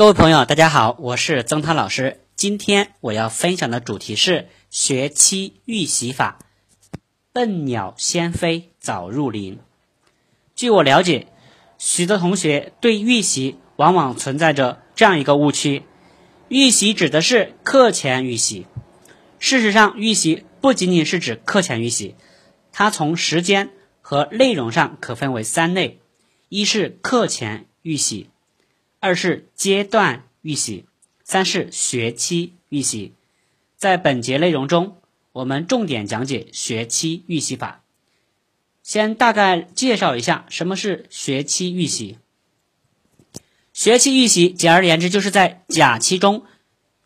各位朋友，大家好，我是曾涛老师。今天我要分享的主题是学期预习法。笨鸟先飞早入林。据我了解，许多同学对预习往往存在着这样一个误区：预习指的是课前预习。事实上，预习不仅仅是指课前预习，它从时间和内容上可分为三类：一是课前预习。二是阶段预习，三是学期预习。在本节内容中，我们重点讲解学期预习法。先大概介绍一下什么是学期预习。学期预习简而言之，就是在假期中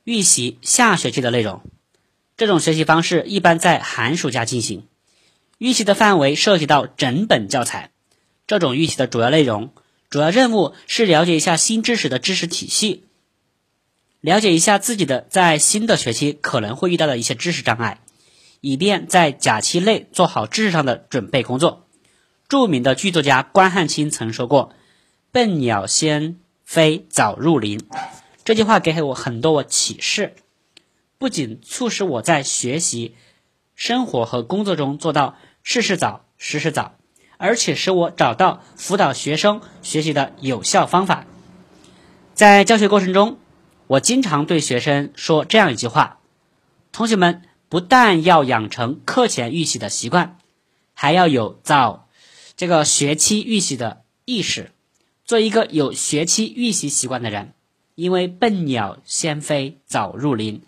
预习下学期的内容。这种学习方式一般在寒暑假进行。预习的范围涉及到整本教材。这种预习的主要内容。主要任务是了解一下新知识的知识体系，了解一下自己的在新的学期可能会遇到的一些知识障碍，以便在假期内做好知识上的准备工作。著名的剧作家关汉卿曾说过：“笨鸟先飞早入林。”这句话给我很多我启示，不仅促使我在学习、生活和工作中做到事事早、时时早。而且使我找到辅导学生学习的有效方法。在教学过程中，我经常对学生说这样一句话：同学们不但要养成课前预习的习惯，还要有早这个学期预习的意识，做一个有学期预习习惯的人。因为笨鸟先飞早入林，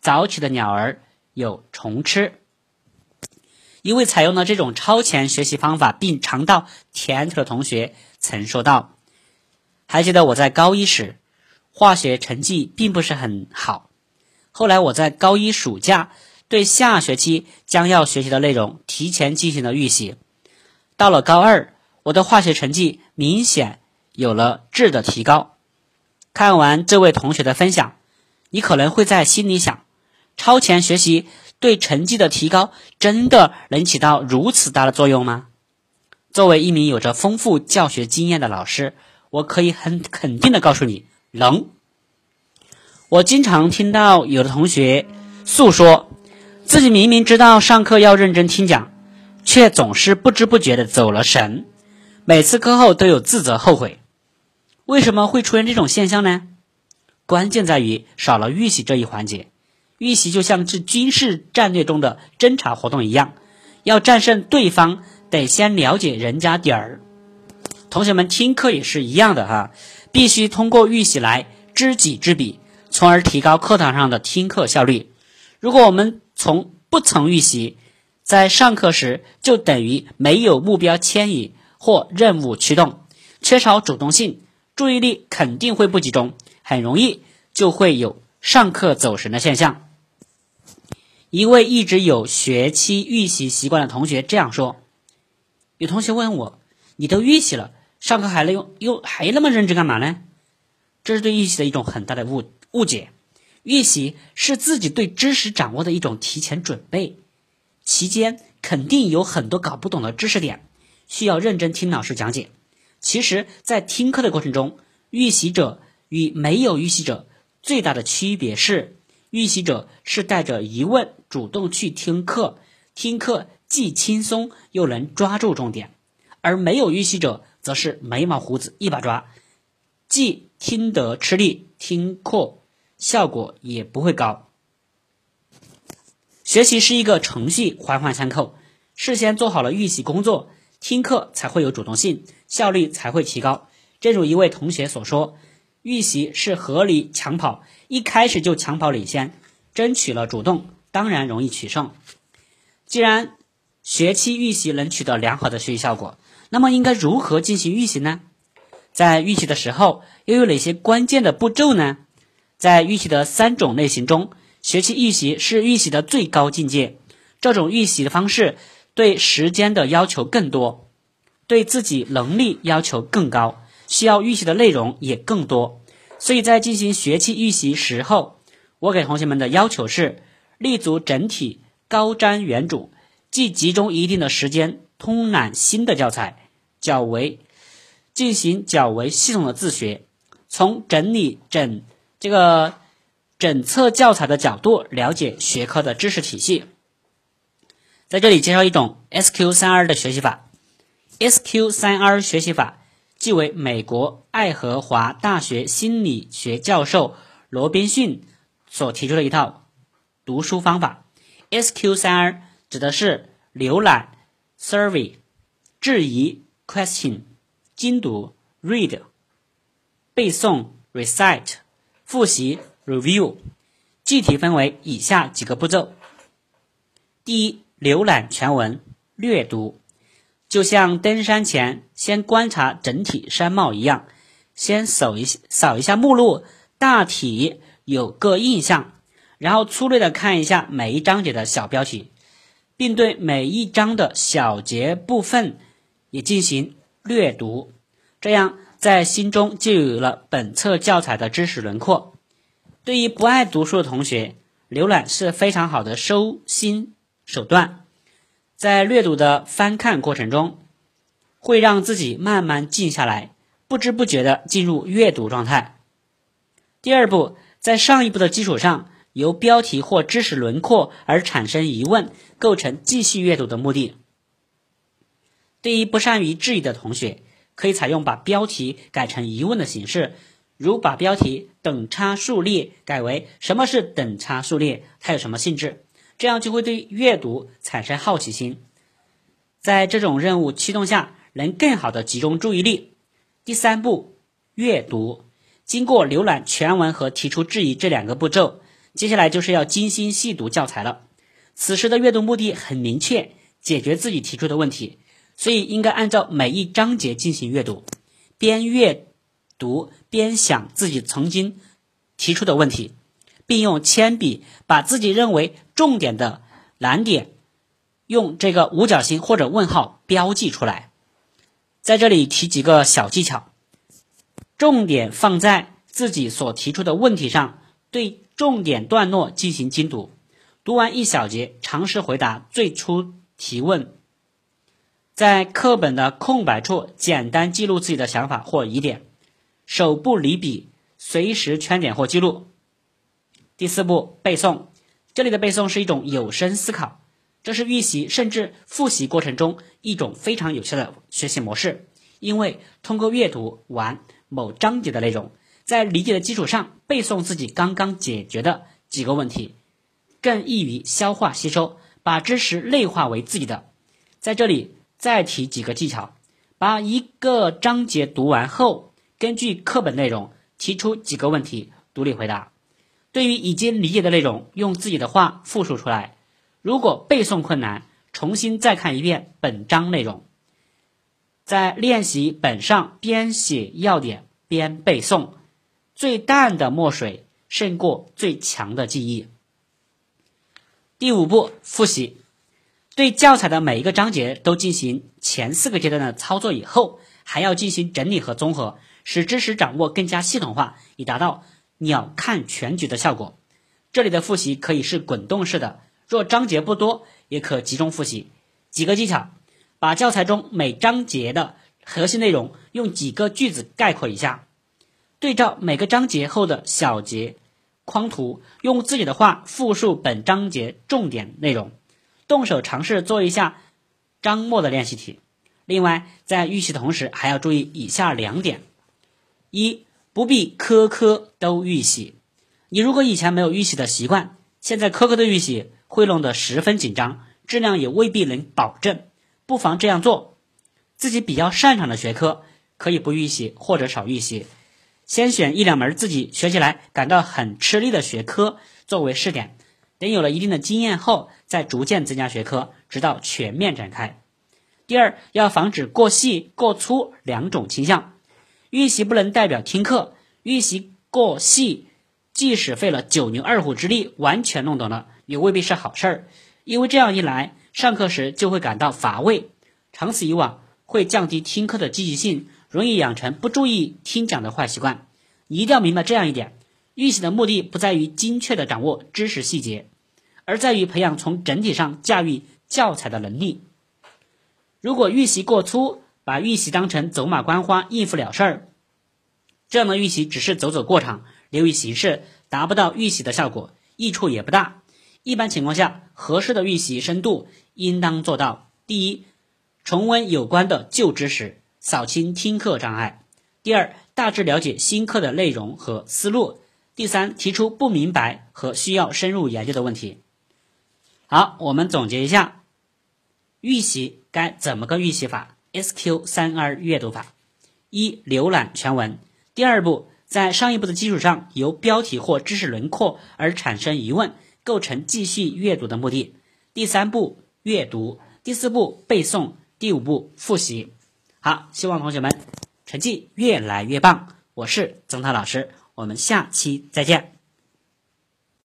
早起的鸟儿有虫吃。一位采用了这种超前学习方法并尝到甜头的同学曾说道：“还记得我在高一时，化学成绩并不是很好。后来我在高一暑假对下学期将要学习的内容提前进行了预习。到了高二，我的化学成绩明显有了质的提高。”看完这位同学的分享，你可能会在心里想：超前学习。对成绩的提高真的能起到如此大的作用吗？作为一名有着丰富教学经验的老师，我可以很肯定的告诉你，能。我经常听到有的同学诉说，自己明明知道上课要认真听讲，却总是不知不觉的走了神，每次课后都有自责后悔。为什么会出现这种现象呢？关键在于少了预习这一环节。预习就像是军事战略中的侦察活动一样，要战胜对方，得先了解人家点儿。同学们听课也是一样的哈，必须通过预习来知己知彼，从而提高课堂上的听课效率。如果我们从不曾预习，在上课时就等于没有目标牵引或任务驱动，缺少主动性，注意力肯定会不集中，很容易就会有上课走神的现象。一位一直有学期预习习惯的同学这样说：“有同学问我，你都预习了，上课还能用又还那么认真干嘛呢？”这是对预习的一种很大的误误解。预习是自己对知识掌握的一种提前准备，期间肯定有很多搞不懂的知识点，需要认真听老师讲解。其实，在听课的过程中，预习者与没有预习者最大的区别是。预习者是带着疑问主动去听课，听课既轻松又能抓住重点；而没有预习者则是眉毛胡子一把抓，既听得吃力，听课效果也不会高。学习是一个程序，环环相扣。事先做好了预习工作，听课才会有主动性，效率才会提高。正如一位同学所说。预习是合理抢跑，一开始就抢跑领先，争取了主动，当然容易取胜。既然学期预习能取得良好的学习效果，那么应该如何进行预习呢？在预习的时候又有哪些关键的步骤呢？在预习的三种类型中，学期预习是预习的最高境界。这种预习的方式对时间的要求更多，对自己能力要求更高。需要预习的内容也更多，所以在进行学期预习时候，我给同学们的要求是立足整体，高瞻远瞩，既集中一定的时间通览新的教材，较为进行较为系统的自学，从整理整这个整册教材的角度了解学科的知识体系。在这里介绍一种 SQ 三 R 的学习法。SQ 三 R 学习法即为美国爱荷华大学心理学教授罗宾逊所提出的一套读书方法。SQ 三 R 指的是浏览 （survey）、质疑 （question）、精读 （read）、背诵 （recite）、复习 （review）。具体分为以下几个步骤：第一，浏览全文，略读。就像登山前先观察整体山貌一样，先扫一扫一下目录，大体有个印象，然后粗略的看一下每一章节的小标题，并对每一章的小节部分也进行略读，这样在心中就有了本册教材的知识轮廓。对于不爱读书的同学，浏览是非常好的收心手段。在阅读的翻看过程中，会让自己慢慢静下来，不知不觉的进入阅读状态。第二步，在上一步的基础上，由标题或知识轮廓而产生疑问，构成继续阅读的目的。对于不善于质疑的同学，可以采用把标题改成疑问的形式，如把标题“等差数列”改为“什么是等差数列？它有什么性质？”这样就会对阅读产生好奇心，在这种任务驱动下，能更好的集中注意力。第三步，阅读，经过浏览全文和提出质疑这两个步骤，接下来就是要精心细读教材了。此时的阅读目的很明确，解决自己提出的问题，所以应该按照每一章节进行阅读，边阅读边想自己曾经提出的问题。并用铅笔把自己认为重点的难点，用这个五角星或者问号标记出来。在这里提几个小技巧：重点放在自己所提出的问题上，对重点段落进行精读。读完一小节，尝试回答最初提问。在课本的空白处简单记录自己的想法或疑点，手不离笔，随时圈点或记录。第四步背诵，这里的背诵是一种有声思考，这是预习甚至复习过程中一种非常有效的学习模式。因为通过阅读完某章节的内容，在理解的基础上背诵自己刚刚解决的几个问题，更易于消化吸收，把知识内化为自己的。在这里再提几个技巧：把一个章节读完后，根据课本内容提出几个问题，独立回答。对于已经理解的内容，用自己的话复述出来。如果背诵困难，重新再看一遍本章内容，在练习本上边写要点边背诵。最淡的墨水胜过最强的记忆。第五步复习，对教材的每一个章节都进行前四个阶段的操作以后，还要进行整理和综合，使知识掌握更加系统化，以达到。鸟瞰全局的效果，这里的复习可以是滚动式的，若章节不多，也可集中复习。几个技巧，把教材中每章节的核心内容用几个句子概括一下，对照每个章节后的小节框图，用自己的话复述本章节重点内容，动手尝试做一下章末的练习题。另外，在预习的同时，还要注意以下两点：一。不必科科都预习。你如果以前没有预习的习惯，现在科科的预习会弄得十分紧张，质量也未必能保证。不妨这样做：自己比较擅长的学科可以不预习或者少预习，先选一两门自己学起来感到很吃力的学科作为试点，等有了一定的经验后，再逐渐增加学科，直到全面展开。第二，要防止过细过粗两种倾向。预习不能代表听课，预习过细，即使费了九牛二虎之力完全弄懂了，也未必是好事儿。因为这样一来，上课时就会感到乏味，长此以往会降低听课的积极性，容易养成不注意听讲的坏习惯。你一定要明白这样一点：预习的目的不在于精确的掌握知识细节，而在于培养从整体上驾驭教材的能力。如果预习过粗，把预习当成走马观花应付了事儿，这样的预习只是走走过场，流于形式，达不到预习的效果，益处也不大。一般情况下，合适的预习深度应当做到：第一，重温有关的旧知识，扫清听课障碍；第二，大致了解新课的内容和思路；第三，提出不明白和需要深入研究的问题。好，我们总结一下，预习该怎么个预习法？SQ 三 R 阅读法：一、浏览全文；第二步，在上一步的基础上，由标题或知识轮廓而产生疑问。构成继续阅读的目的。第三步阅读，第四步背诵，第五步复习。好，希望同学们成绩越来越棒。我是曾涛老师，我们下期再见。